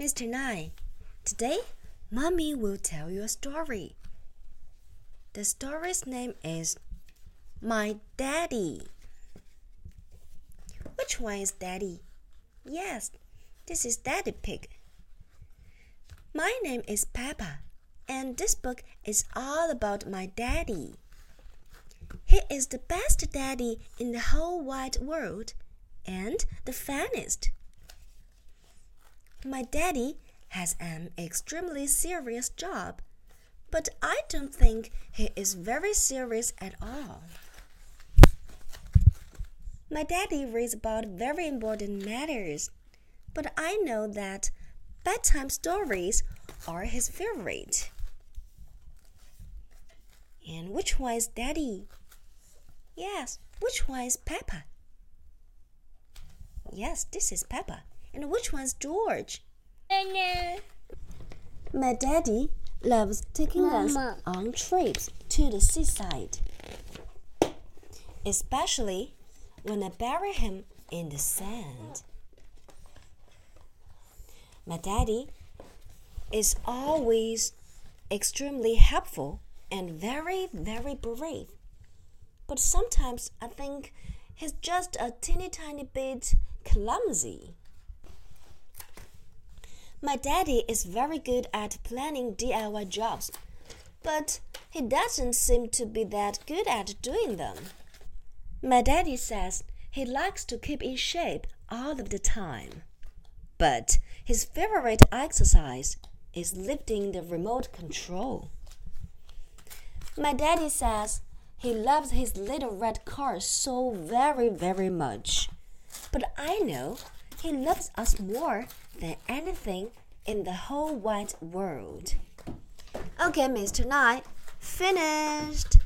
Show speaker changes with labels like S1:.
S1: Mr. Nine, today Mommy will tell you a story. The story's name is My Daddy. Which one is Daddy? Yes, this is Daddy Pig. My name is Peppa, and this book is all about my daddy. He is the best daddy in the whole wide world and the funniest. My daddy has an extremely serious job, but I don't think he is very serious at all. My daddy reads about very important matters, but I know that bedtime stories are his favorite. And which one is daddy? Yes, which one is Peppa? Yes, this is Peppa. And which one's George? My daddy loves taking
S2: Mama.
S1: us on trips to the seaside, especially when I bury him in the sand. My daddy is always extremely helpful and very, very brave. But sometimes I think he's just a teeny tiny bit clumsy. My daddy is very good at planning DIY jobs, but he doesn't seem to be that good at doing them. My daddy says he likes to keep in shape all of the time, but his favorite exercise is lifting the remote control. My daddy says he loves his little red car so very, very much. But I know he loves us more than anything in the whole wide world. Okay, Mr. Knight, finished.